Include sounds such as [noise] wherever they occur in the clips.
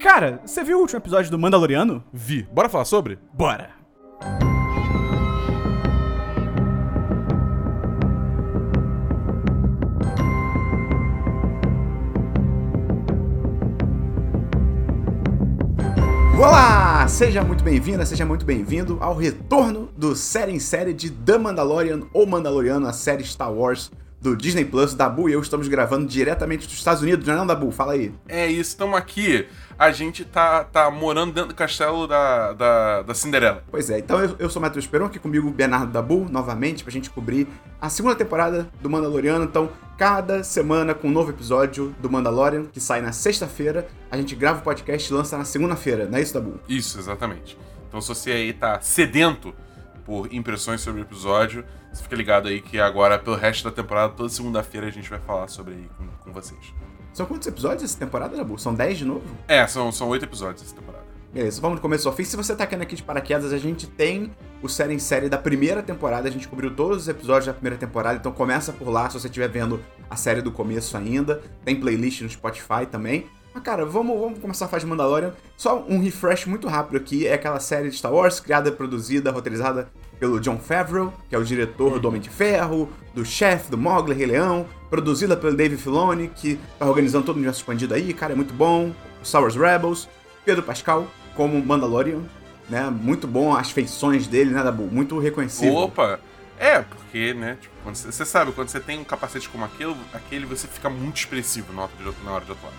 Cara, você viu o último episódio do Mandaloriano? Vi. Bora falar sobre? Bora! Olá! Seja muito bem-vinda, seja muito bem-vindo ao retorno do série em série de The Mandalorian ou Mandaloriano, a série Star Wars do Disney Plus. Dabu e eu estamos gravando diretamente dos Estados Unidos, não é não, Dabu? Fala aí. É isso, estamos aqui. A gente tá, tá morando dentro do castelo da, da, da Cinderela. Pois é, então eu, eu sou o Matheus Peron, aqui comigo o Bernardo Dabu, novamente, pra gente cobrir a segunda temporada do Mandaloriano. Então, cada semana com um novo episódio do Mandalorian, que sai na sexta-feira, a gente grava o podcast e lança na segunda-feira, não é isso, Dabu? Isso, exatamente. Então se você aí tá sedento por impressões sobre o episódio, você fica ligado aí que agora, pelo resto da temporada, toda segunda-feira a gente vai falar sobre aí com, com vocês. São quantos episódios essa temporada, Dabu? São 10 de novo? É, são, são oito episódios essa temporada. Beleza, vamos do começo ao fim. Se você tá caindo aqui de paraquedas, a gente tem o série em série da primeira temporada. A gente cobriu todos os episódios da primeira temporada, então começa por lá se você estiver vendo a série do começo ainda. Tem playlist no Spotify também. Mas, cara, vamos, vamos começar a fazer Mandalorian. Só um refresh muito rápido aqui. É aquela série de Star Wars, criada, produzida, roteirizada pelo John Favreau, que é o diretor do Homem de Ferro, do Chef, do Mogli, Rei Leão. Produzida pelo Dave Filoni, que tá organizando todo o universo expandido aí. Cara, é muito bom. Star Wars Rebels. Pedro Pascal, como Mandalorian. Né? Muito bom as feições dele, né, Dabu? Muito reconhecível. Opa! É, porque, né, tipo, quando você, você sabe, quando você tem um capacete como aquele, aquele você fica muito expressivo na hora de, na hora de atuar.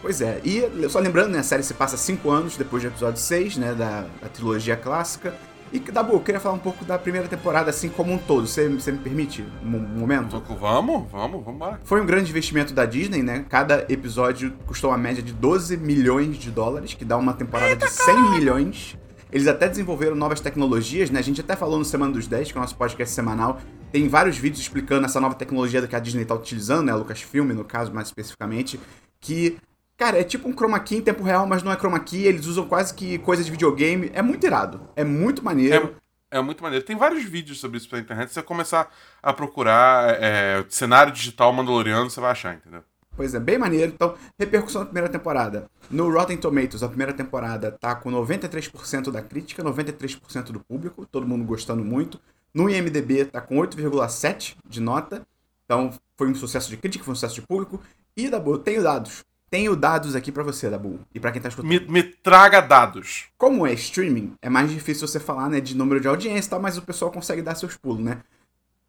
Pois é, e só lembrando, né, a série se passa cinco anos depois do episódio 6, né, da, da trilogia clássica. E, Dabu, eu queria falar um pouco da primeira temporada, assim como um todo. Você, você me permite um, um momento? Vamos, vamos, vamos embora. Foi um grande investimento da Disney, né? Cada episódio custou uma média de 12 milhões de dólares, que dá uma temporada de 100 milhões. Eles até desenvolveram novas tecnologias, né? A gente até falou no Semana dos 10, que é o nosso podcast semanal. Tem vários vídeos explicando essa nova tecnologia que a Disney está utilizando, né? A Lucasfilm, no caso, mais especificamente. Que, cara, é tipo um chroma key em tempo real, mas não é chroma key. Eles usam quase que coisa de videogame. É muito irado. É muito maneiro. É, é muito maneiro. Tem vários vídeos sobre isso pela internet. Se você começar a procurar é, cenário digital mandaloriano, você vai achar, entendeu? Pois é, bem maneiro. Então, repercussão da primeira temporada. No Rotten Tomatoes, a primeira temporada tá com 93% da crítica, 93% do público, todo mundo gostando muito. No IMDB tá com 8,7 de nota. Então, foi um sucesso de crítica, foi um sucesso de público. E, Dabu, eu tenho dados. Tenho dados aqui para você, Dabu. E para quem tá escutando. Me, me, traga dados. Como é streaming, é mais difícil você falar, né, de número de audiência e tal, mas o pessoal consegue dar seus pulos, né?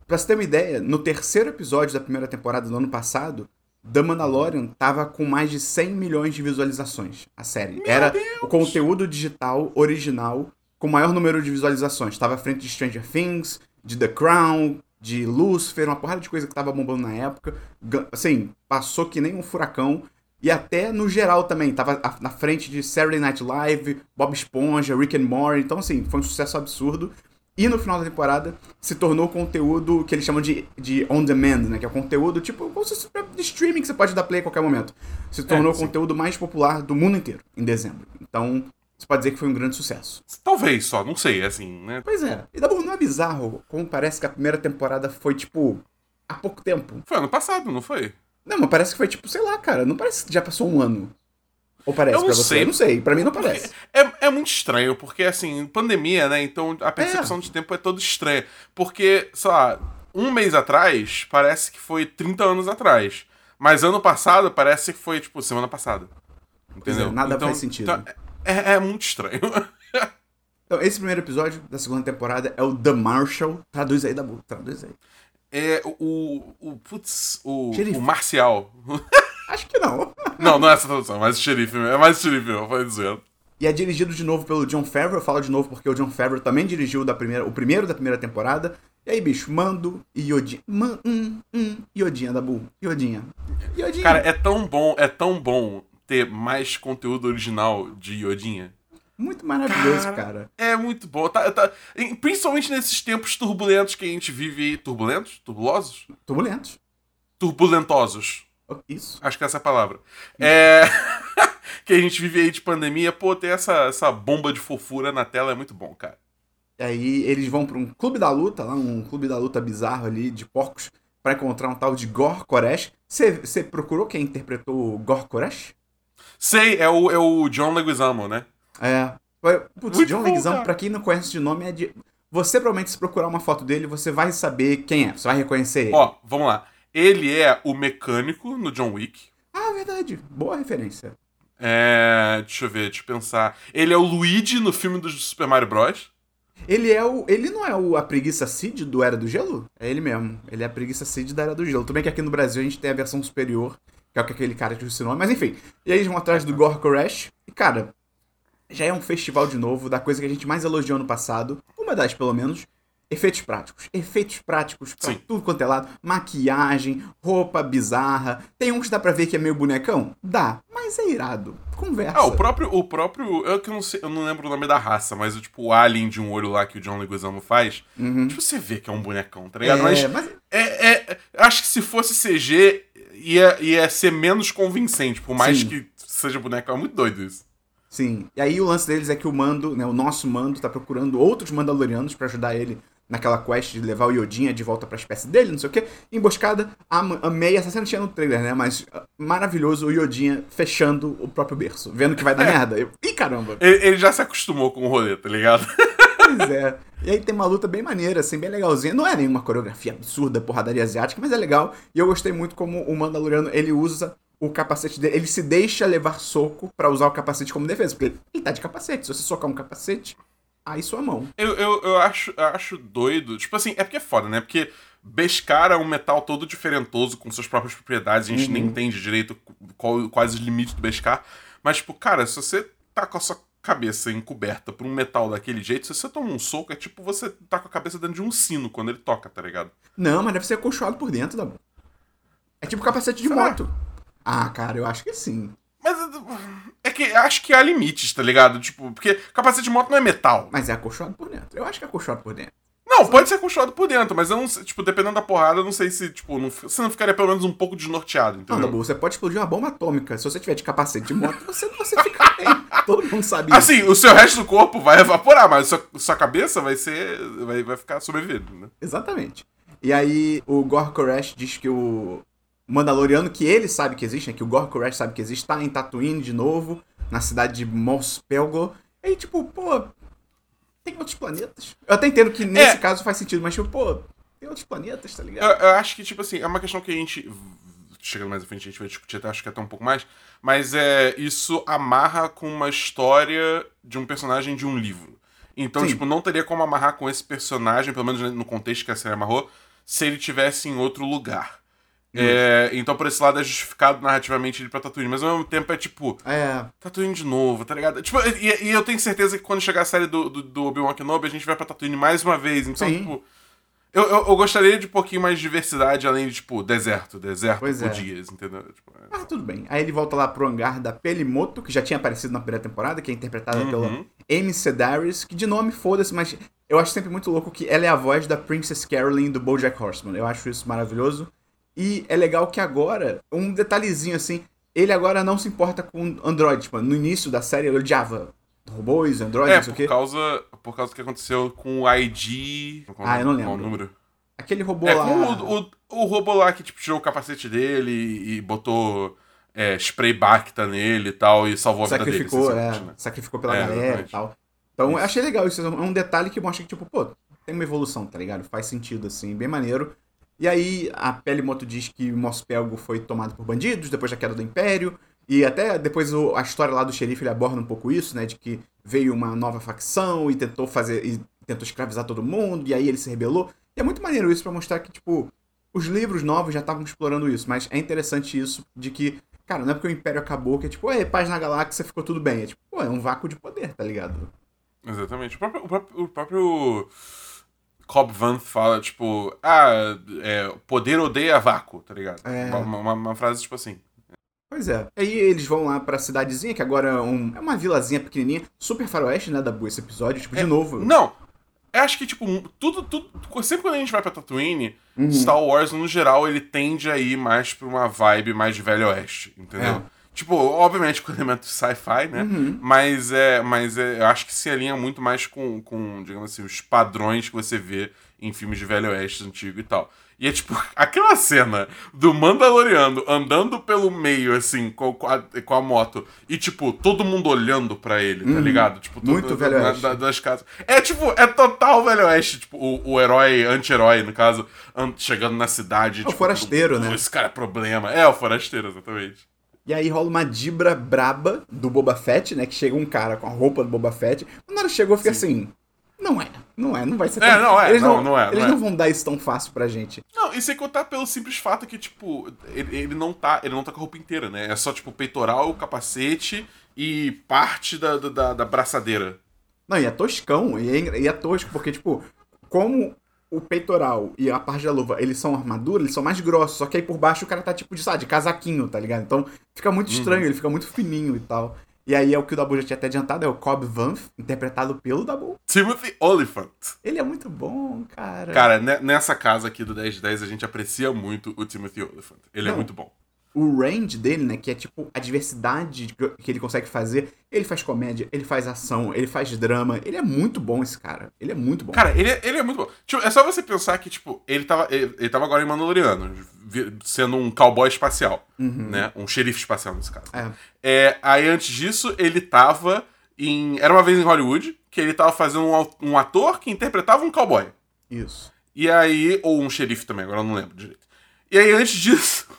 Pra você ter uma ideia, no terceiro episódio da primeira temporada do ano passado, The Mandalorian tava com mais de 100 milhões de visualizações. A série. Meu Era Deus! o conteúdo digital original com o maior número de visualizações. Tava à frente de Stranger Things, de The Crown, de Lucifer, uma porrada de coisa que tava bombando na época. Assim, passou que nem um furacão. E até no geral também, tava na frente de Saturday Night Live, Bob Esponja, Rick and Morty. Então, assim, foi um sucesso absurdo. E no final da temporada se tornou conteúdo que eles chamam de, de on demand, né? Que é conteúdo tipo como se fosse de streaming que você pode dar play a qualquer momento. Se tornou É, o conteúdo mais popular do mundo inteiro em dezembro. Então, você pode dizer que foi um grande sucesso. Talvez só, não sei, assim, né? Pois é. E Dabu, não é bizarro como parece que a primeira temporada foi, tipo, há pouco tempo? Foi ano passado, não foi? Não, mas parece que foi, tipo, sei lá, cara. Não parece que já passou um ano. Ou parece Eu pra você? sei. Eu não sei. Pra mim não parece. É, é muito estranho, porque assim, pandemia, né? Então a percepção de tempo é toda estranha. Porque, sei lá, um mês atrás parece que foi 30 anos atrás. Mas ano passado parece que foi, tipo, semana passada. Entendeu? é, nada Então- faz sentido. então, é, é muito estranho. [laughs] Então, esse primeiro episódio da segunda temporada é o The Marshall. Traduz aí, Dabu. Traduz aí. É o. o putz, o, o Marcial. [laughs] Acho que não. não, não é essa tradução, é mais xerife, é mais xerife, eu falei dizer. E é dirigido de novo pelo John Favreau. Eu falo de novo porque o John Favreau também dirigiu da primeira, o primeiro da primeira temporada. E aí, bicho, Mando e Yodinha. Man, hum, hum, Yodinha, Dabu. Yodinha. Yodinha. Cara, é tão bom, é tão bom ter mais conteúdo original de Iodinha. Muito maravilhoso, cara. É muito bom. Tá, tá- principalmente nesses tempos turbulentos que a gente vive aí. Turbulentos? Turbulosos? Turbulentos. Turbulentosos. Isso. Acho que essa é a palavra. É. que a gente vive aí de pandemia. Pô, ter essa, essa bomba de fofura na tela é muito bom, cara. E aí eles vão pra um clube da luta, lá, um clube da luta bizarro ali de porcos. para encontrar um tal de Gor Koresh. Você procurou quem interpretou o Gor Koresh? Sei, é o, é o John Leguizamo, né? É. Putz, Muito John Leguizamo, pra quem não conhece de nome, é de... Você provavelmente, se procurar uma foto dele, você vai saber quem é. Você vai reconhecer ele. Ó, vamos lá. Ele é o mecânico no John Wick. Ah, verdade. Boa referência. É. Deixa eu ver, deixa eu pensar. Ele é o Luigi no filme do Super Mario Bros. Ele é o. Ele não é o, a preguiça Cid do Era do Gelo? É ele mesmo. Ele é a preguiça Cid da Era do Gelo. Tudo bem que aqui no Brasil a gente tem a versão superior, que é aquele cara que o nome, mas enfim. E aí eles vão atrás do Gore Crash. E, cara, já é um festival de novo da coisa que a gente mais elogiou no passado. Uma das, pelo menos. Efeitos práticos. Efeitos práticos pra Sim. tudo quanto é lado. Maquiagem, roupa bizarra. Tem uns que dá pra ver que é meio bonecão? Dá. Mas é irado. Conversa. Ah, o próprio. O próprio eu, que não sei, eu não lembro o nome da raça, mas o tipo o alien de um olho lá que o John Leguizamo faz. Uhum. Tipo, você vê que é um bonecão, tá ligado? É, mas, mas... É, é, acho que se fosse CG, ia, ia ser menos convincente, por mais Sim. que seja bonecão. É muito doido isso. Sim. E aí o lance deles é que o Mando, né, o nosso Mando, tá procurando outros Mandalorianos para ajudar ele naquela quest de levar o Yodinha de volta pra espécie dele, não sei o quê. Emboscada, amei, essa cena tinha no trailer, né? Mas uh, maravilhoso o Yodinha fechando o próprio berço, vendo que vai dar é. merda. Eu, Ih, caramba! Ele, ele, já se acostumou com o rolê, tá ligado? Pois é. E aí tem uma luta bem maneira, assim, bem legalzinha. Não é nenhuma coreografia absurda, porradaria asiática, mas é legal. E eu gostei muito como o Mandaloriano, ele usa o capacete dele, ele se deixa levar soco para usar o capacete como defesa, porque ele tá de capacete. Se você socar um capacete, aí sua mão. Eu, eu, eu acho, eu acho doido. Tipo assim, é porque é foda, né? Porque Beskar é um metal todo diferentoso, com suas próprias propriedades, a gente uhum. nem entende direito qual, quais os limites do Beskar. Mas, tipo, cara, se você tá com a sua cabeça encoberta por um metal daquele jeito, se você toma um soco, é tipo você tá com a cabeça dentro de um sino quando ele toca, tá ligado? Não, mas deve ser acolchoado por dentro, da É tipo capacete de Será? moto. Ah, cara, eu acho que sim. Mas é que acho que há limites, tá ligado? Tipo, porque capacete de moto não é metal. Mas é acolchoado por dentro. Eu acho que é acolchoado por dentro. Não, pode ser acolchoado por dentro, mas eu não sei, tipo, dependendo da porrada, eu não sei se, tipo, não, você não ficaria pelo menos um pouco desnorteado, entendeu? Não, Dabu, você pode explodir uma bomba atômica. Se você tiver de capacete de moto, você, você fica bem. [laughs] Todo mundo sabe assim, isso. Assim, o seu resto do corpo vai evaporar, mas sua, sua cabeça vai ser. Vai, vai ficar sobrevivendo, né? Exatamente. E aí, o Gore Koresh diz que o, Mandaloriano que ele sabe que existe, né, que o Gore Koresh sabe que existe, tá em Tatooine de novo, na cidade de Mos Pelgo. E aí, tipo, pô, tem outros planetas. Eu até entendo que nesse é. caso faz sentido, mas, tipo, pô, tem outros planetas, tá ligado? Eu, eu, acho que, tipo assim, é uma questão que a gente. Chegando mais à frente, a gente vai discutir até, acho que até um pouco mais. Mas é isso amarra com uma história de um personagem de um livro. Então, Sim. tipo, não teria como amarrar com esse personagem, pelo menos no contexto que a série amarrou, se ele tivesse em outro lugar. É, então, por esse lado, é justificado narrativamente ele pra Tatooine. Mas ao mesmo tempo é tipo. É. Tatooine de novo, tá ligado? Tipo, e, e eu tenho certeza que quando chegar a série do, do, do Obi-Wan Kenobi, a gente vai pra Tatooine mais uma vez. Então, Sim. tipo. Eu, eu, eu, gostaria de um pouquinho mais de diversidade, além de, tipo, deserto, deserto pois por é. dias, entendeu? Tipo, é... Ah, tudo bem. Aí ele volta lá pro hangar da Pelimoto, que já tinha aparecido na primeira temporada, que é interpretada uhum. pela Amy Sedaris, que de nome foda-se, mas eu acho sempre muito louco que ela é a voz da Princess Carolyn do BoJack Horseman. Eu acho isso maravilhoso. E é legal que agora, um detalhezinho assim, ele agora não se importa com Android. Tipo, no início da série ele odiava robôs, Android, é, não sei o quê. Causa, por causa do que aconteceu com o ID. ah, eu não lembro. o número? Aquele robô é, lá. O, o, o, robô lá que tipo, tirou o capacete dele e, botou é, spray Bacta nele e tal, e salvou a sacrificou, vida dele. É, né? Sacrificou pela é, galera exatamente. e tal. Então, eu achei legal isso. É um detalhe que mostra que, tipo, pô, tem uma evolução, tá ligado? Faz sentido, assim, bem maneiro. E aí a Pelimoto diz que Mospelgo foi tomado por bandidos depois da queda do Império. E até depois o, a história lá do xerife ele aborda um pouco isso, né? De que veio uma nova facção e tentou fazer. e tentou escravizar todo mundo, e aí ele se rebelou. E é muito maneiro isso para mostrar que, tipo, os livros novos já estavam explorando isso, mas é interessante isso de que, cara, não é porque o Império acabou que é tipo, é paz na galáxia, ficou tudo bem. É tipo, é um vácuo de poder, tá ligado? Exatamente. O próprio, o próprio, o próprio Cobb Van fala, tipo, ah, é, poder odeia vácuo, tá ligado? É. Uma, uma, uma, frase tipo assim. Pois é. Aí eles vão lá pra cidadezinha, que agora é, um, é uma vilazinha pequenininha, super faroeste, né, da boa esse episódio, tipo, é, de novo. Não, eu acho que, tipo, tudo, tudo. Sempre quando a gente vai pra Tatooine, uhum. Star Wars, no geral, ele tende a ir mais pra uma vibe mais de Velho Oeste, entendeu? É. Tipo, obviamente com [laughs] elementos sci-fi, né? Uhum. Mas, é, mas é, eu acho que se alinha muito mais com, com, digamos assim, os padrões que você vê em filmes de Velho Oeste antigo e tal. E é tipo, [laughs] aquela cena do Mandaloriano andando pelo meio, assim, com, a, com a moto, e tipo, todo mundo olhando pra ele, tá uhum. ligado? Tipo, Muito todo, Velho Oeste. Da, das casas. É tipo, é total Velho Oeste, tipo, o, o herói, anti-herói, no caso, chegando na cidade. É o tipo, forasteiro, né? Esse cara é problema. É, o forasteiro, exatamente. E aí rola uma dibra braba do Boba Fett, né? Que chega um cara com a roupa do Boba Fett. Quando ela chegou, fica Sim. assim. Não é, não é, não vai ser é, tão... É, não é, eles não, não, não é. Eles não, não vão dar isso tão fácil pra gente. Não, e sem contar pelo simples fato que, tipo, ele, ele, não tá. Ele não tá com a roupa inteira, né? É só, tipo, peitoral, capacete e parte da, da, da braçadeira. Não, e é toscão, e é, e é tosco, porque, tipo, como o peitoral e a parte da luva, eles são armadura, eles são mais grossos, só que aí por baixo o cara tá tipo de, sabe, de casaquinho, tá ligado? Então fica muito uhum. estranho, uhum. ele fica muito fininho e tal. E aí é o que o Dabu já tinha até adiantado, é o Cobb Vanth, interpretado pelo Dabu. Timothy Oliphant. Ele é muito bom, cara. Cara, nessa casa aqui do 10 de 10 a gente aprecia muito o Timothy Oliphant. Ele é Não, é muito bom o range dele, né, que é tipo a diversidade que ele consegue fazer. Ele faz comédia, ele faz ação, ele faz drama. Ele é muito bom, esse cara. Ele é muito bom. Cara, ele, é, ele é muito bom. Tipo, é só você pensar que, tipo, ele tava, ele, ele tava agora em Mandaloriano, sendo um cowboy espacial, uhum. né? Um xerife espacial, nesse caso. É. é. Aí, antes disso, ele tava em... Era uma vez em Hollywood, que ele tava fazendo um, um ator que interpretava um cowboy. Isso. E aí... Ou um xerife também, agora eu não lembro direito. E aí, antes [laughs] disso...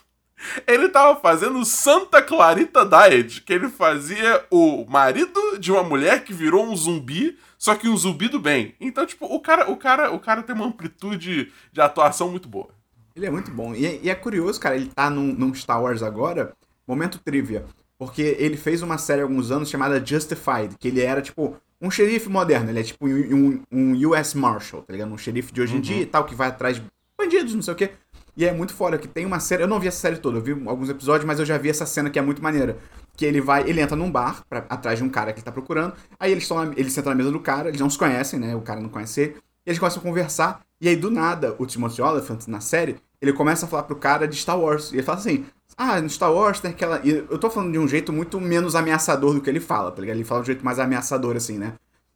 Ele tava fazendo Santa Clarita Diet, que ele fazia o marido de uma mulher que virou um zumbi, só que um zumbi do bem. Então, tipo, o cara, o cara, o cara tem uma amplitude de atuação muito boa. Ele é muito bom. E, é, e é curioso, cara, ele tá num, num, Star Wars agora, momento trivia, porque ele fez uma série há alguns anos chamada Justified, que ele era, tipo, um xerife moderno, ele é tipo um, um US Marshal, tá ligado? Um xerife de hoje em uhum. dia e tal, que vai atrás de bandidos, não sei o quê. E é muito foda que tem uma série. Eu não vi essa série toda, eu vi alguns episódios, mas eu já vi essa cena que é muito maneira. Que ele vai, ele entra num bar pra, atrás de um cara que ele tá procurando. Aí eles estão, ele senta na mesa do cara, eles não se conhecem, né? O cara não conhece ele. E eles começam a conversar. E aí, do nada, o Timothy Oliphant, na série, ele começa a falar pro cara de Star Wars. E ele fala assim: Ah, no Star Wars tem aquela. E eu tô falando de um jeito muito menos ameaçador do que ele fala, tá ligado? Ele fala de um jeito mais ameaçador, assim, né?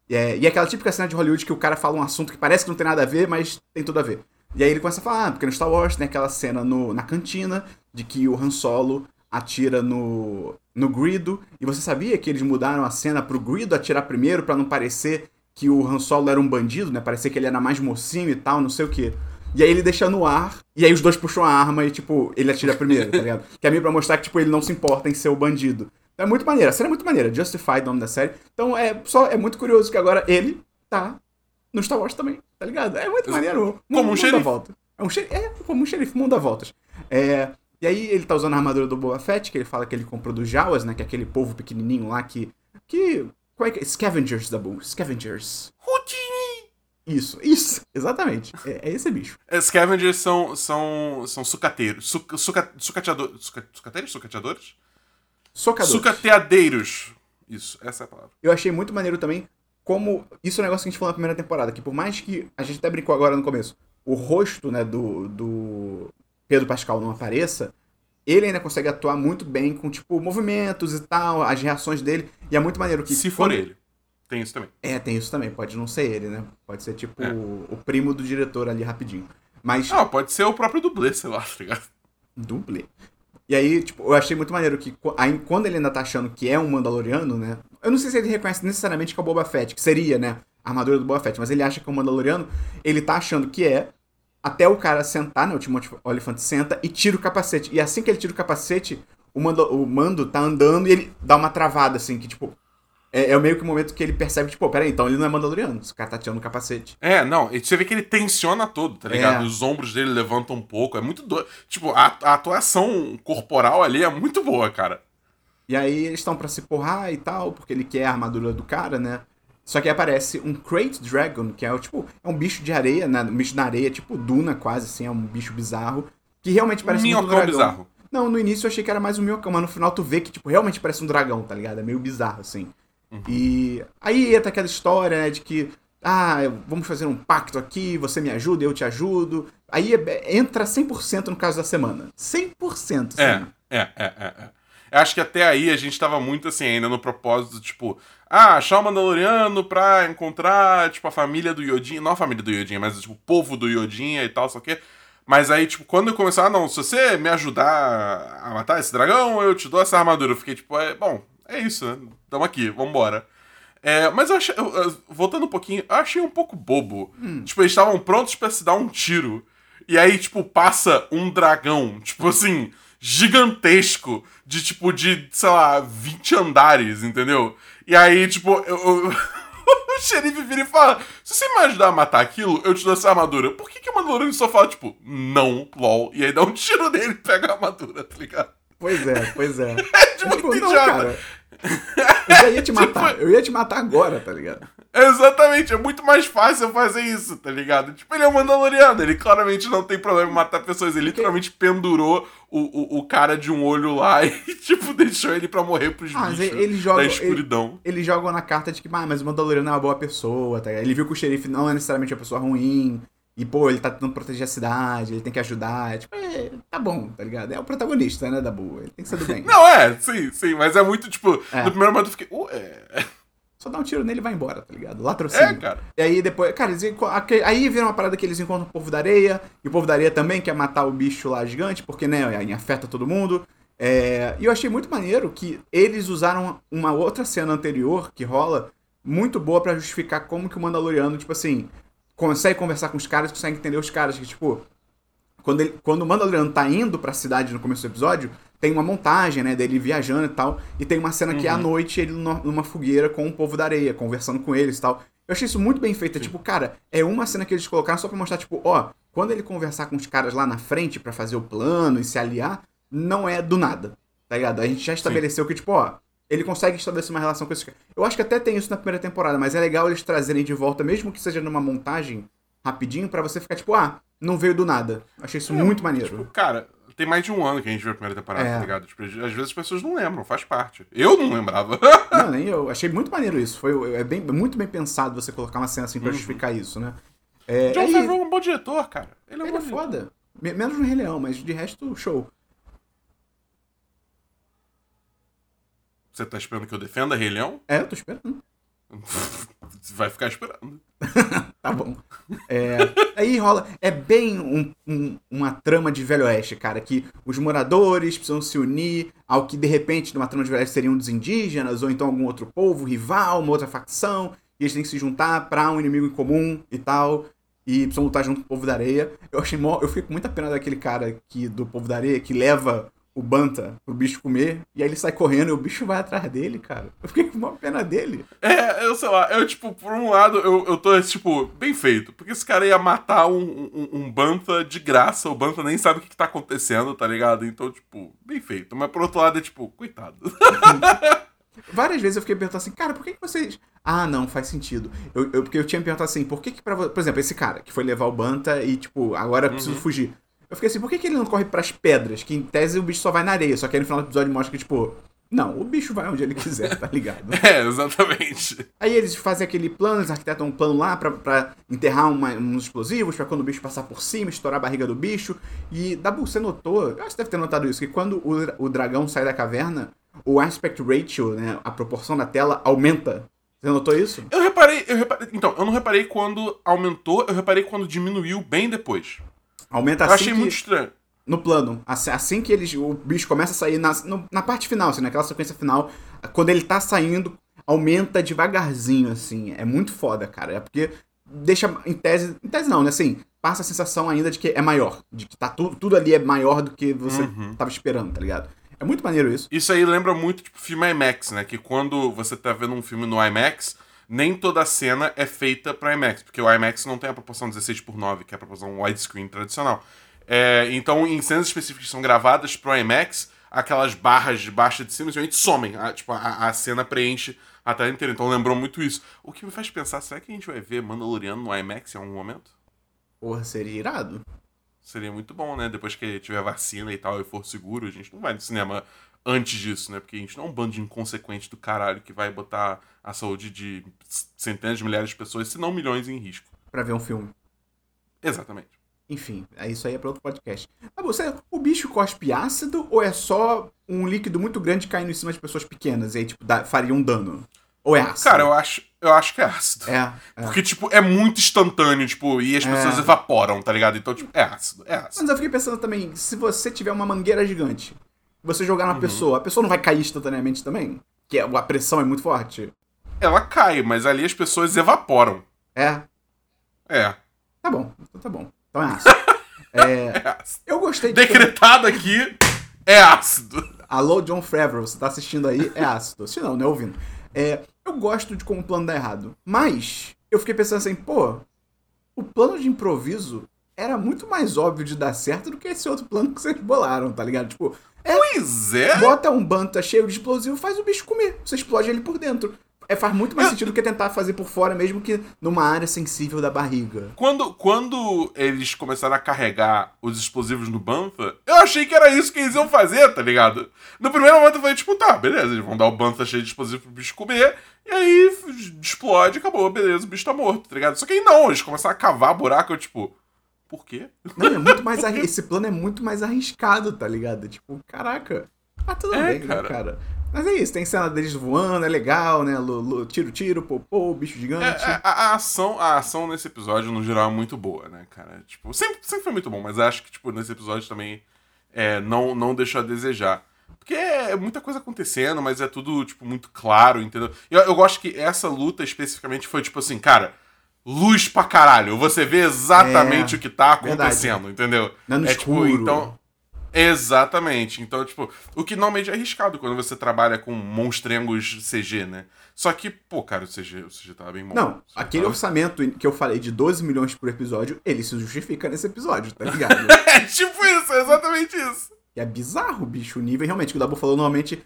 E é, e é aquela típica cena de Hollywood que o cara fala um assunto que parece que não tem nada a ver, mas tem tudo a ver. E aí ele começa a falar, ah, porque no Star Wars tem aquela cena no, na cantina de que o Han Solo atira no, no Grido. E você sabia que eles mudaram a cena pro Grido atirar primeiro para não parecer que o Han Solo era um bandido, né? Parecer que ele era mais mocinho e tal, não sei o quê. E aí ele deixa no ar, e aí os dois puxam a arma e, tipo, ele atira primeiro, tá ligado? Que é meio pra mostrar que, tipo, ele não se importa em ser o bandido. Então é muito maneiro, a cena é muito maneira, Justified, o nome da série. Então é só é muito curioso que agora ele tá no Star Wars também, tá ligado? É muito maneiro. Como um xerife. Volta. É, um xerife, é como um xerife, mundo dá voltas. É, e aí ele tá usando a armadura do Boba Fett, que ele fala que ele comprou dos Jawas, né? Que é aquele povo pequenininho lá que... que qual é que é? Scavengers da Bull. Scavengers. Houdini! Isso, isso, [laughs] exatamente. É, é esse bicho. É, scavengers são, são, são sucateiros. Suca, suca, sucateadores. Suca, sucateiros? Sucateadores? Socadores. Sucateadeiros. Isso, essa é a palavra. Eu achei muito maneiro também como. Isso é um negócio que a gente falou na primeira temporada, que por mais que. A gente até brincou agora no começo, o rosto, né, do, do Pedro Pascal não apareça, ele ainda consegue atuar muito bem com, tipo, movimentos e tal, as reações dele. E é muito maneiro que. Se for ele. Tem isso também. É, tem isso também. Pode não ser ele, né? Pode ser, tipo, é. o, o, primo do diretor ali rapidinho. Mas. Ah, pode ser o próprio dublê, sei lá, [laughs] tá ligado? Dublê. E aí, tipo, eu achei muito maneiro que aí, quando ele ainda tá achando que é um Mandaloriano, né? Eu não sei se ele reconhece necessariamente que é o Boba Fett, que seria, né? A armadura do Boba Fett, mas ele acha que é um Mandaloriano. Ele tá achando que é. Até o cara sentar, né? O Timothy Oliphant senta e tira o capacete. E assim que ele tira o capacete, o mando, o mando tá andando e ele dá uma travada, assim, que tipo, é, é meio que o momento que ele percebe, tipo, peraí, então ele não é Mandaloriano, esse cara tá tirando o capacete. É, não, e você vê que ele tensiona todo, tá ligado? É. Os ombros dele levantam um pouco, é muito doido. Tipo, a, a atuação corporal ali é muito boa, cara. E aí eles estão para se porrar e tal, porque ele quer a armadura do cara, né? Só que aparece um Crate Dragon, que é tipo, é um bicho de areia, né? Um bicho na areia, tipo Duna quase, assim, é um bicho bizarro. Que realmente parece um dragão. bizarro. Não, no início eu achei que era mais um minhocão, mas no final tu vê que, tipo, realmente parece um dragão, tá ligado? É meio bizarro, assim. Uhum. E aí entra aquela história, né, de que, ah, vamos fazer um pacto aqui, você me ajuda, eu te ajudo. Aí é, entra 100% no caso da semana. 100%. Sim. É, é, é, é, é. Acho que até aí a gente tava muito assim, ainda no propósito, tipo, ah, achar o Mandaloriano pra encontrar, tipo, a família do Yodinha. Não a família do Yodinha, mas tipo, o povo do Yodinha e tal, só que. Mas aí, tipo, quando eu começar, ah, não, se você me ajudar a matar esse dragão, eu te dou essa armadura. Eu fiquei tipo, é, bom, é isso, né? Tamo aqui, vambora. É, mas eu achei, eu, voltando um pouquinho, eu achei um pouco bobo. Hum. Tipo, eles estavam prontos para se dar um tiro. E aí, tipo, passa um dragão, tipo assim, gigantesco, de tipo, de, sei lá, 20 andares, entendeu? E aí, tipo, eu, eu... [laughs] o xerife vira e fala: Se você me ajudar a matar aquilo, eu te dou essa armadura. Por que, que o Mandalorian só fala, tipo, não, lol? E aí dá um tiro nele e pega a armadura, tá ligado? Pois é, pois é. [laughs] tipo, tipo não, cara. [laughs] Eu já ia te matar. Tipo... Eu ia te matar agora, tá ligado? Exatamente, é muito mais fácil fazer isso, tá ligado? Tipo, ele é um Mandaloriano, ele claramente não tem problema em matar pessoas. Ele literalmente pendurou o, o, o cara de um olho lá [laughs] e, tipo, deixou ele pra morrer pros ah, bichos ele joga, da escuridão. Ele, ele joga na carta de que, ah, mas o Mandaloriano é uma boa pessoa, tá ligado? Ele viu que o xerife não é necessariamente uma pessoa ruim. E, pô, ele tá tentando proteger a cidade, ele tem que ajudar. É, tipo, é, tá bom, tá ligado? É o protagonista, né, da boa. Ele tem que ser do bem. [laughs] Não, é, sim, sim, mas é muito, tipo, é. no primeiro momento eu fiquei, ué. [laughs] Só dá um tiro nele e vai embora, tá ligado? Latrocínio. É, cara. E aí depois, cara, eles, aí vira uma parada que eles encontram o povo da areia, e o povo da areia também quer matar o bicho lá gigante, porque, né, afeta todo mundo. É, e eu achei muito maneiro que eles usaram uma outra cena anterior que rola muito boa para justificar como que o Mandaloriano, tipo assim, consegue conversar com os caras, consegue entender os caras. Que, tipo, quando, ele, quando o Mandaloriano tá indo pra cidade no começo do episódio, tem uma montagem, né, dele viajando e tal. E tem uma cena uhum. que é à uhum. noite ele numa fogueira com o povo da areia, conversando com eles e tal. Eu achei isso muito bem feito. É, tipo, cara, é uma cena que eles colocaram só pra mostrar, tipo, ó, quando ele conversar com os caras lá na frente para fazer o plano e se aliar, não é do nada. Tá ligado? A gente já estabeleceu Sim. que, tipo, ó, ele consegue estabelecer uma relação com esses caras. Eu acho que até tem isso na primeira temporada, mas é legal eles trazerem de volta, mesmo que seja numa montagem rapidinho, para você ficar tipo, ah, não veio do nada. Achei isso é, muito maneiro. Tipo, cara, tem mais de um ano que a gente viu a primeira temporada, é. tá ligado? Tipo, às vezes as pessoas não lembram, faz parte. Eu não lembrava. [laughs] não, nem eu. Achei muito maneiro isso. Foi é bem, muito bem pensado você colocar uma cena assim pra uhum. justificar isso, né? É, John Favreau é um bom diretor, cara. Ele é, ele é foda. Menos no Rei Leão, mas de resto, show. Você tá esperando que eu defenda Rei Leão? É, eu tô esperando. [laughs] Vai ficar esperando. [laughs] tá bom. É, aí rola. É bem um, um, uma trama de Velho Oeste, cara. Que os moradores precisam se unir ao que de repente numa trama de Velho Oeste seriam dos indígenas, ou então algum outro povo, rival, uma outra facção. E eles têm que se juntar pra um inimigo em comum e tal. E precisam lutar junto com o povo da areia. Eu achei mó, Eu fiquei com muita pena daquele cara que, do povo da areia que leva o Banta pro bicho comer, e aí ele sai correndo e o bicho vai atrás dele, cara. Eu fiquei com uma pena dele. É, eu sei lá, eu, tipo, por um lado, eu, eu tô, tipo, bem feito, porque esse cara ia matar um, um, um Banta de graça, o Banta nem sabe o que, que tá acontecendo, tá ligado? Então, tipo, bem feito. Mas por outro lado, é tipo, coitado. [laughs] Várias vezes eu fiquei perguntando assim, cara, por que, que vocês. Ah, não, faz sentido. Eu, eu, porque eu tinha perguntado assim, por que, que pra Por exemplo, esse cara que foi levar o Banta e, tipo, agora eu preciso uhum. fugir. Eu fiquei assim, por que, que ele não corre pras pedras? Que em tese o bicho só vai na areia. Só que aí no final do episódio mostra que, tipo, não, o bicho vai onde ele quiser, tá ligado? [laughs] é, exatamente. Aí eles fazem aquele plano, eles arquitetam um plano lá pra, pra enterrar uma, uns explosivos, pra quando o bicho passar por cima, estourar a barriga do bicho. E, Dabu, você notou, eu acho que você deve ter notado isso, que quando o, o dragão sai da caverna, o aspect ratio, né, a proporção da tela, aumenta. Você notou isso? Eu reparei, eu reparei. Então, eu não reparei quando aumentou, eu reparei quando diminuiu bem depois. Aumenta assim. Eu achei que, muito estranho. No plano. Assim, assim que eles, o bicho começa a sair na, no, na parte final, assim, naquela sequência final, quando ele tá saindo, aumenta devagarzinho, assim. É muito foda, cara. É porque deixa, em tese. Em tese não, né? Assim, passa a sensação ainda de que é maior. De que tá tudo, tudo ali é maior do que você uhum. tava esperando, tá ligado? É muito maneiro isso. Isso aí lembra muito, tipo, filme IMAX, né? Que quando você tá vendo um filme no IMAX, nem toda cena é feita para IMAX, porque o IMAX não tem a proporção 16 por 9, que é a proporção widescreen tradicional. É, então, em cenas específicas que são gravadas pro IMAX, aquelas barras de baixo de cima simplesmente somem. A, tipo, a, a, cena preenche a tela inteira. Então lembrou muito isso. O que me faz pensar, será que a gente vai ver Mandaloriano no IMAX em algum momento? Porra, seria irado. Seria muito bom, né? Depois que tiver vacina e tal e for seguro, a gente não vai no cinema antes disso, né? Porque a gente não é um bando de inconsequente do caralho que vai botar a saúde de centenas de milhares de pessoas, se não milhões, em risco. Para ver um filme. Exatamente. Enfim, é isso aí é para outro podcast. Ah, você, o bicho cospe ácido ou é só um líquido muito grande caindo em cima de pessoas pequenas e aí, tipo, dá, faria um dano? Ou é ácido? Cara, eu acho, Eu acho que é ácido. É. é. Porque, tipo, é muito instantâneo, tipo, e as pessoas É. evaporam, tá ligado? Então, tipo, é ácido, é ácido. Mas eu fiquei pensando também, se você tiver uma mangueira gigante, você jogar Uhum. na pessoa, a pessoa não vai cair instantaneamente também? Que é- a pressão é muito forte. Ela cai, mas ali as pessoas evaporam. É. É, Tá bom. Então tá bom. Então é ácido. [laughs] É, é ácido. eu gostei de. Decretado aqui, é ácido. Alô, John Favreau, você tá assistindo aí, é ácido. Se não, né? Ouvindo. É, eu gosto de como o plano dá errado. Mas, eu fiquei pensando assim, pô, o plano de improviso era muito mais óbvio de dar certo do que esse outro plano que vocês bolaram, tá ligado? Tipo, é, Pois é. bota um banta cheio de explosivo, faz o bicho comer. Você explode ele por dentro. É, faz muito mais Eu- sentido do que tentar fazer por fora, mesmo que numa área sensível da barriga. Quando, quando eles começaram a carregar os explosivos no Bantha, eu achei que era isso que eles iam fazer, tá ligado? No primeiro momento eu falei, tipo, tá, beleza, eles vão dar o Bantha cheio de explosivo pro bicho comer, e aí explode, acabou, beleza, o bicho tá morto, tá ligado? Só que aí não, eles começaram a cavar buraco, eu, tipo, por quê? Não, é muito mais [laughs] esse plano é muito mais arriscado, tá ligado? Tipo, caraca. Mas tudo É, bem, né, cara. cara. Mas é isso, tem cena deles voando, é legal, né? Lu- Tiro, tiro, popô, bicho É, gigante. a, a ação, a ação nesse episódio, no geral, é muito boa, né, cara? Tipo, sempre, sempre foi muito bom, mas acho que, tipo, nesse episódio também é, não, não deixou a desejar. Porque é muita coisa acontecendo, mas é tudo, tipo, muito claro, entendeu? Eu, eu gosto que essa luta especificamente foi, tipo assim, cara, luz pra caralho. Você vê exatamente É, o que tá verdade. acontecendo, entendeu? Não é no é escuro. tipo, então. Exatamente. Então, tipo, o que normalmente é arriscado quando você trabalha com monstrengos CG, né? Só que, pô, cara, o CG, o CG tava bem bom. Não, aquele tava- orçamento que eu falei de 12 milhões por episódio, ele se justifica nesse episódio, tá ligado? [laughs] É tipo isso, é exatamente isso. E é bizarro, bicho, o nível realmente que o Dabu falou, normalmente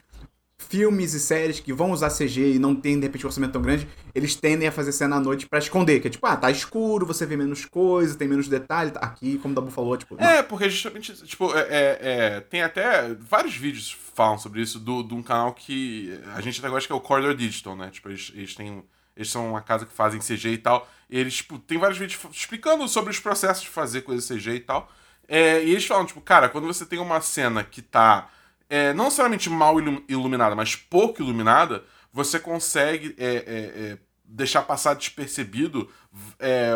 filmes e séries que vão usar CG e não tem, de repente, um orçamento tão grande, eles tendem a fazer cena à noite pra esconder, que é tipo, ah, tá escuro, você vê menos coisa, tem menos detalhe, tá aqui, como o Dabu falou, tipo, não. É, porque justamente, tipo, é, é- é, tem até vários vídeos falam sobre isso do- de um canal que a gente até gosta que é o Corridor Digital, né? Tipo, eles, eles têm. Eles são uma casa que fazem CG e tal. E eles, tipo, tem vários vídeos explicando sobre os processos de fazer coisa CG e tal. É, e eles falam, tipo, cara, quando você tem uma cena que tá é, não necessariamente mal ilu- iluminada, mas pouco iluminada, você consegue é, é, é, deixar passar despercebido, é,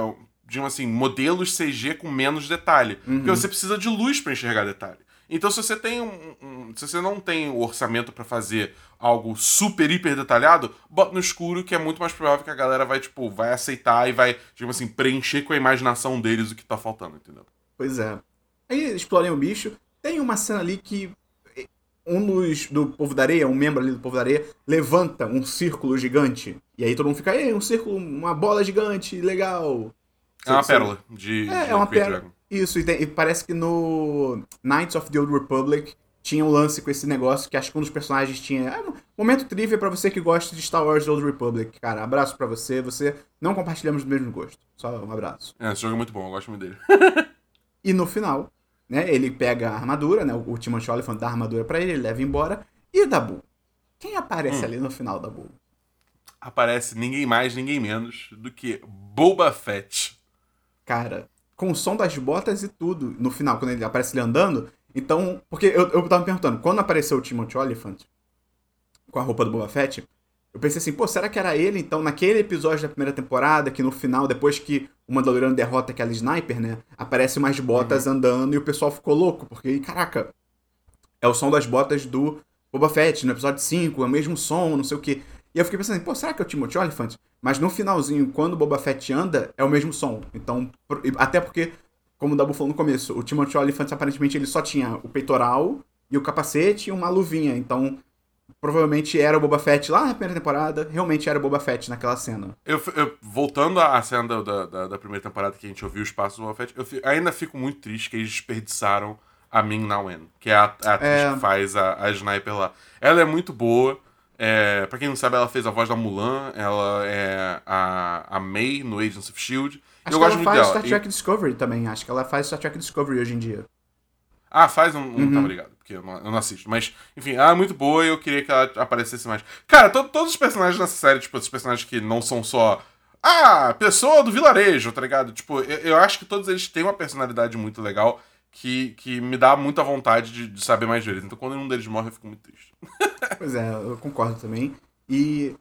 digamos assim, modelos CG com menos detalhe. Porque você precisa de luz para enxergar detalhe. Então, se você tem um, um- se você não tem o orçamento para fazer algo super hiper detalhado, bota no escuro que é muito mais provável que a galera vai tipo vai aceitar e vai, digamos assim, preencher com a imaginação deles o que tá faltando, entendeu? Pois é. Aí explorem o bicho. Tem uma cena ali que um dos do povo da areia, um membro ali do povo da areia, levanta um círculo gigante. E aí todo mundo fica, ei, um círculo, uma bola gigante, legal. É uma pérola de, É, de é uma pérola. Dragon. Isso, e, tem- e parece que no Knights of the Old Republic tinha um lance com esse negócio que acho que um dos personagens tinha. Ah, um momento trivia pra você que gosta de Star Wars The Old Republic. Cara, abraço pra você. Você não compartilhamos do mesmo gosto. Só um abraço. É, esse jogo é muito bom, eu gosto muito dele. E no final, né, ele pega a armadura, né? O Timothy Oliphant dá a armadura pra ele, ele leva embora. E o Dabu? Quem aparece Hum. ali no final, Dabu? Aparece ninguém mais, ninguém menos do que Boba Fett. Cara, com o som das botas e tudo, no final, quando ele aparece ele andando. Então, porque eu, eu tava me perguntando, quando apareceu o Timothy Oliphant com a roupa do Boba Fett, eu pensei assim, pô, será que era ele, então, naquele episódio da primeira temporada, que no final, depois que o Mandaloriano derrota aquela sniper, né, aparece umas botas andando e o pessoal ficou louco, porque, caraca, é o som das botas do Boba Fett no episódio 5, é o mesmo som, não sei o quê. E eu fiquei pensando, pô, será que é o Timothy Oliphant? Mas no finalzinho, quando o Boba Fett anda, é o mesmo som. Então, por- até porque, como o Dabu falou no começo, o Timothy Oliphant aparentemente ele só tinha o peitoral e o capacete e uma luvinha. Então, provavelmente era o Boba Fett lá na primeira temporada, realmente era o Boba Fett naquela cena. Eu, eu- voltando à cena da, da- da, primeira temporada que a gente ouviu os passos do Boba Fett, eu ainda fico muito triste que eles desperdiçaram a Min Na Wen, que é a, a atriz É. que faz a, a sniper lá. Ela é muito boa. É, pra quem não sabe, ela fez a voz da Mulan, ela é a, a May no Agents of S.H.I.E.L.D. Acho eu que gosto ela muito faz dela. Star E- Trek Discovery também, acho que ela faz Star Trek Discovery hoje em dia. Ah, faz? Não, não Uhum. tava ligado, porque eu não, eu não assisto. Mas, enfim, é muito boa e eu queria que ela aparecesse mais. Cara, to- todos os personagens nessa série, tipo, esses personagens que não são só. Ah, pessoa do vilarejo, tá ligado? Tipo, eu, eu acho que todos eles têm uma personalidade muito legal que, que me dá muita vontade de, de saber mais deles. Então, quando um deles morre, eu fico muito triste. [laughs] Pois é, eu concordo também. E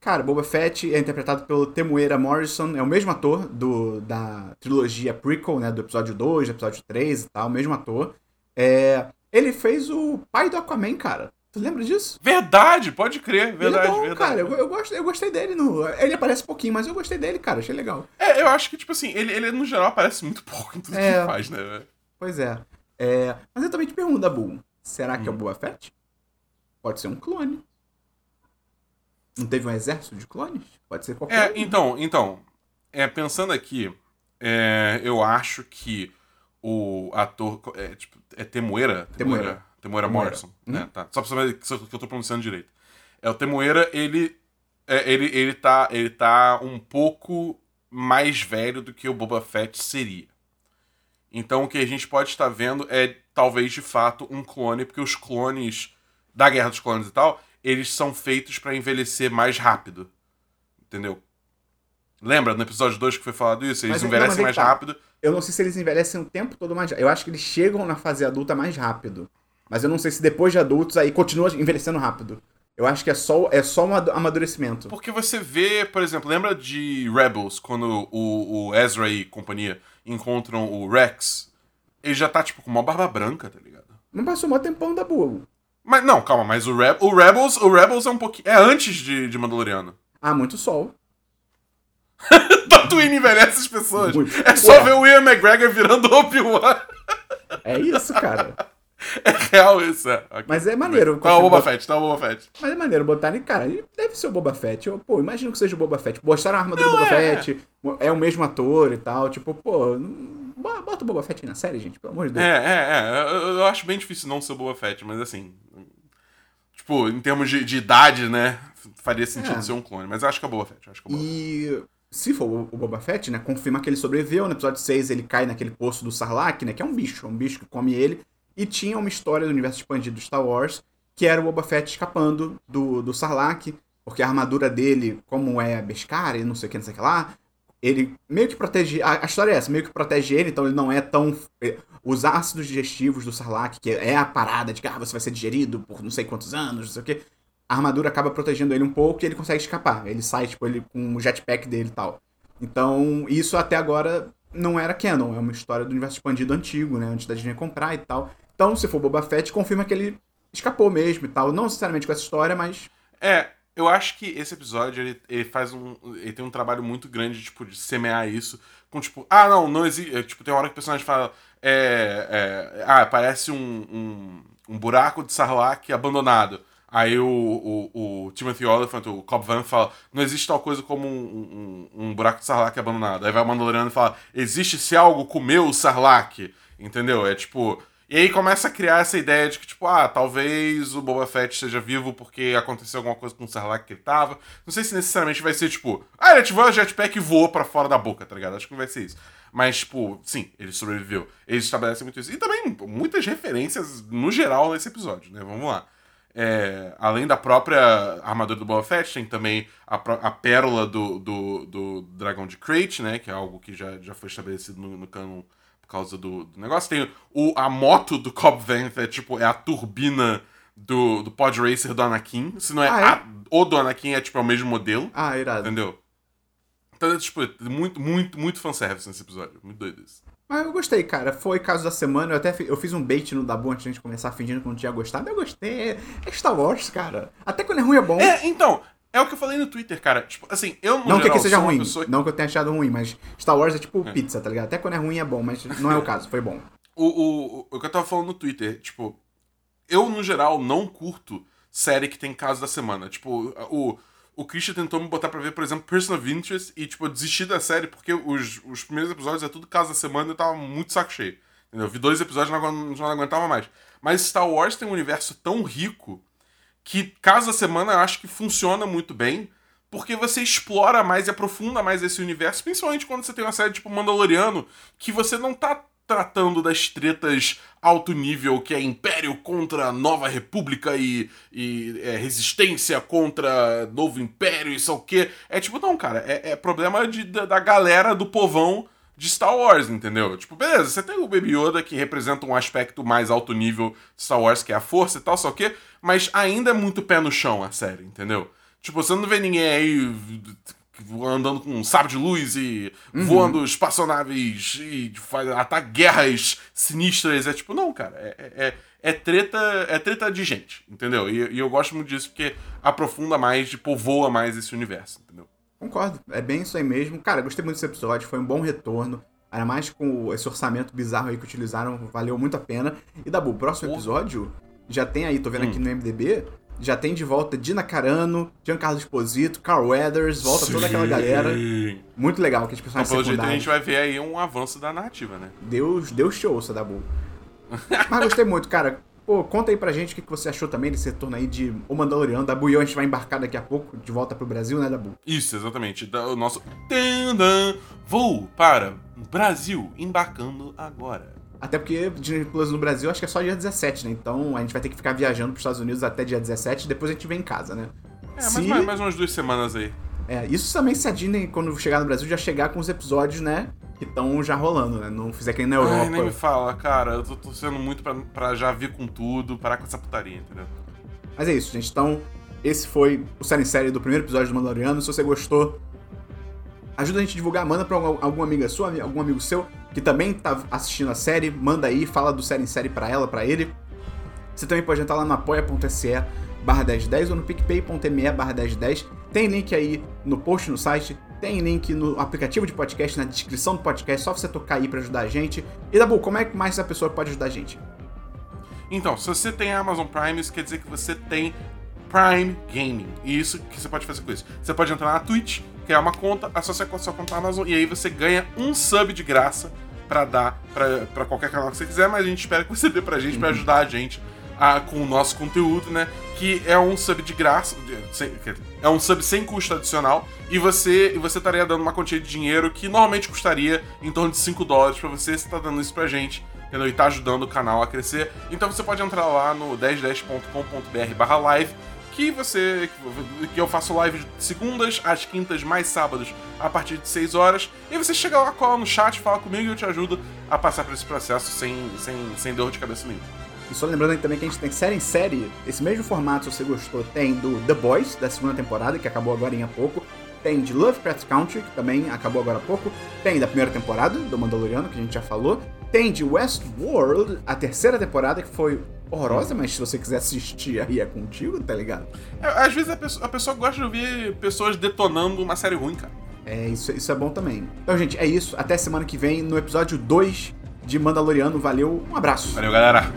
Cara, Boba Fett é interpretado pelo Temuera Morrison, é o mesmo ator do, da trilogia prequel, né, do episódio 2, do episódio 3 e tal, o mesmo ator. É, ele fez o pai do Aquaman, cara. Tu lembra disso? Verdade, pode crer, verdade, ele é bom, verdade. cara. Eu, eu, gosto, eu gostei dele. No, ele aparece pouquinho, mas eu gostei dele, cara. Achei legal. É, eu acho que, tipo assim, ele, ele no geral aparece muito [laughs] pouco em tudo é, que ele faz, né? Pois é. é. Mas eu também te pergunto, Dabu, será que hum. é o hum. Boba Fett? Pode ser um clone. Não teve um exército de clones? Pode ser qualquer É, um. então, então. É, pensando aqui, é, eu acho que o ator. É, tipo, é Temuera? Temuera. Temuera Morrison, né? Tá. Só pra saber que eu tô pronunciando direito. É, o Temuera, ele. É, ele, ele, tá, ele tá um pouco mais velho do que o Boba Fett seria. Então o que a gente pode estar vendo é talvez de fato um clone, porque os clones da Guerra dos Clones e tal, eles são feitos para envelhecer mais rápido. Entendeu? Lembra no episódio 2 que foi falado isso? Eles mas, envelhecem não, mais tá. rápido. Eu não sei se eles envelhecem o tempo todo mais Eu acho que eles chegam na fase adulta mais rápido. Mas eu não sei se depois de adultos aí continua envelhecendo rápido. Eu acho que é só, é só um amadurecimento. Porque você vê, por exemplo, lembra de Rebels, quando o, o Ezra e companhia encontram o Rex? Ele já tá, tipo, com uma barba branca, tá ligado? Não passou mó tempão da boa. Mas não, calma, mas o, Re o Rebels, o Rebels é um pouquinho. É antes de, de Mandaloriano. Ah, muito sol. [laughs] Tatooine envelhece as pessoas. Muito. É só Ué. ver o Ian McGregor virando [laughs] Obi-Wan. É isso, cara. É real isso, é. Okay. Mas é maneiro. Tá o Boba bot... Fett, tá o Boba Fett. Mas é maneiro botar em cara. Ele deve ser o Boba Fett. Eu, pô, imagino que seja o Boba Fett. Botaram a armadura do Boba é. Fett, é o mesmo ator e tal. Tipo, pô, bota o Boba Fett na série, gente, pelo amor de Deus. É, é, é. Eu, eu acho bem difícil não ser o Boba Fett, mas assim. Tipo, em termos de, de idade, né? Faria sentido é. ser um clone. Mas eu acho que é o Boba Fett. acho que é Boba e. Se for o Boba Fett, né? Confirma que ele sobreviveu. No episódio 6 ele cai naquele poço do Sarlacc, né? Que é um bicho, é um bicho que come ele. E tinha uma história do universo expandido do Star Wars, que era o Boba Fett escapando do, do Sarlacc, porque a armadura dele, como é Beskar e não sei o que, não sei o que lá, ele meio que protege. A, a, história é essa, meio que protege ele, então ele não é tão. É, os ácidos digestivos do Sarlacc, que é a parada de que ah, você vai ser digerido por não sei quantos anos, não sei o que. A armadura acaba protegendo ele um pouco e ele consegue escapar. Ele sai, tipo, ele com o jetpack dele e tal. Então, isso até agora não era canon, é uma história do universo expandido antigo, né? Antes da Disney comprar e tal. Então, se for Boba Fett, confirma que ele escapou mesmo e tal. Não necessariamente com essa história, mas. É, eu acho que esse episódio ele, ele faz um. Ele tem um trabalho muito grande, tipo, de semear isso. Com tipo, ah, não, não existe. É, tipo, tem uma hora que o personagem fala. É, é, ah, parece um, um, um buraco de Sarlacc abandonado. Aí o, o, o, Timothy Oliphant, o Cobb Van, fala: não existe tal coisa como um, um, um buraco de Sarlacc abandonado. Aí vai o Mandaloriano e fala: existe se algo comeu o Sarlacc. Entendeu? É tipo. E aí começa a criar essa ideia de que, tipo, ah, talvez o Boba Fett esteja vivo porque aconteceu alguma coisa com o Sarlacc que ele tava. Não sei se necessariamente vai ser, tipo, ah, ele ativou a jetpack e voou pra fora da boca, tá ligado? Acho que não vai ser isso. Mas, tipo, sim, ele sobreviveu. Eles estabelecem muito isso. E também muitas referências no geral nesse episódio, né? Vamos lá. É, além da própria armadura do Boba Fett, tem também a, a pérola do, do, do dragão de Crate, né? Que é algo que já, já foi estabelecido no, no canon causa do, do, negócio. Tem o, a moto do Cobb Vanth, é tipo, é a turbina do, do Pod Racer do Anakin. Se não é, ah, é? A, o do Anakin, é tipo, é o mesmo modelo. Ah, irado. Entendeu? Então, é, tipo, muito, muito, muito fanservice nesse episódio. Muito doido isso. Mas eu gostei, cara. Foi caso da semana. Eu até eu fiz um bait no Dabu antes de a gente começar fingindo que não tinha gostado. Eu gostei. É Star Wars, cara. Até quando é ruim é bom. É, então. É o que eu falei no Twitter, cara. Tipo, assim, eu no Não geral, que aqui seja ruim. Não que eu tenha achado ruim, mas Star Wars é tipo é. pizza, tá ligado? Até quando é ruim é bom, mas não é o caso, foi bom. O, o, o que eu tava falando no Twitter, tipo, eu no geral não curto série que tem caso da semana. Tipo, o, o Christian tentou me botar pra ver, por exemplo, Person of Interest e, tipo, eu desisti da série porque os, os primeiros episódios é tudo caso da semana e eu tava muito saco cheio. Entendeu? Eu vi dois episódios e não, não aguentava mais. Mas Star Wars tem um universo tão rico que caso da semana eu acho que funciona muito bem porque você explora mais e aprofunda mais esse universo, principalmente quando você tem uma série tipo Mandaloriano, que você não tá tratando das tretas alto nível, que é Império contra Nova República e, e é, resistência contra Novo Império, isso é o quê? É tipo, não, cara, é, é problema de, da, da galera do povão de Star Wars, entendeu? Tipo, beleza, você tem o Baby Yoda que representa um aspecto mais alto nível de Star Wars, que é a força e tal, só que, mas ainda é muito pé no chão a série, entendeu? Tipo, você não vê ninguém aí andando com um sabre de luz e uhum. voando espaçonaves e atacar guerras sinistras. É tipo, não, cara, é, é, é, treta é treta de gente, entendeu? E, e, eu gosto muito disso porque aprofunda mais, tipo, povoa mais esse universo, entendeu? Concordo, é bem isso aí mesmo. Cara, gostei muito desse episódio, foi um bom retorno. Ainda mais com esse orçamento bizarro aí que utilizaram, valeu muito a pena. E Dabu, o próximo episódio já tem aí, tô vendo hum. aqui no MDB, já tem de volta Dina Carano, Giancarlo Esposito, Carl Weathers, volta Sim. toda aquela galera. Muito legal que as pessoas então, pelo jeito a gente vai ver aí um avanço da narrativa, né? Deus, Deus show, Sadabu. [laughs] Mas gostei muito, cara. Pô, conta aí pra gente o que você achou também desse retorno aí de O Mandaloriano. Dabu e eu, a gente vai embarcar daqui a pouco de volta pro Brasil, né, Dabu? Isso, exatamente. O nosso voo para Brasil, embarcando agora. Até porque Disney Plus no Brasil acho que é só dia 17, né? Então a gente vai ter que ficar viajando pros Estados Unidos até dia 17 e depois a gente vem em casa, né? É, se... mais, mais umas duas semanas aí. É, isso também se a Disney, quando chegar no Brasil, já chegar com os episódios, né? Que estão já rolando, né? Não fizer que nem na Europa. Ai, nem me fala, cara. Eu tô torcendo muito pra, pra já vir com tudo, parar com essa putaria, entendeu? Mas é isso, gente. Então, esse foi o série série do primeiro episódio do Mandaloriano. Se você gostou, ajuda a gente a divulgar, manda pra alguma amiga sua, algum amigo seu que também tá assistindo a série, manda aí, fala do série em série pra ela, pra ele. Você também pode entrar lá no apoia.se barra 1010 ou no picpay.me barra 1010. Tem link aí no post no site, tem link no aplicativo de podcast, na descrição do podcast, só você tocar aí para ajudar a gente. E Dabu, como é que mais essa pessoa pode ajudar a gente? Então, se você tem Amazon Prime, isso quer dizer que você tem Prime Gaming. E isso que você pode fazer com isso. Você pode entrar na Twitch, criar uma conta, associar com a sua conta Amazon e aí você ganha um sub de graça para dar para qualquer canal que você quiser, mas a gente espera que você dê pra gente, uhum. para ajudar a gente a, com o nosso conteúdo, né? Que é um sub de graça, sem, é um sub sem custo adicional, e você, e você estaria dando uma quantia de dinheiro que normalmente custaria em torno de 5 dólares para você, você tá dando isso pra gente, entendeu? E tá ajudando o canal a crescer. Então você pode entrar lá no 1010.com.br barra live que você. que eu faço live segundas, às quintas, mais sábados, a partir de 6 horas. E você chega lá, cola no chat, fala comigo e eu te ajudo a passar por esse processo sem, sem, sem dor de cabeça nenhuma. E só lembrando também que a gente tem série em série, esse mesmo formato, se você gostou, tem do The Boys, da segunda temporada, que acabou agora em pouco. Tem de Lovecraft Country, que também acabou agora há pouco. Tem da primeira temporada, do Mandaloriano, que a gente já falou. Tem de Westworld, a terceira temporada, que foi horrorosa, mas se você quiser assistir aí é contigo, tá ligado? É, às vezes a pessoa, a pessoa gosta de ouvir pessoas detonando uma série ruim, cara. É, isso, isso é bom também. Então, gente, é isso. Até semana que vem no episódio 2 de Mandaloriano. Valeu, um abraço. Valeu, galera.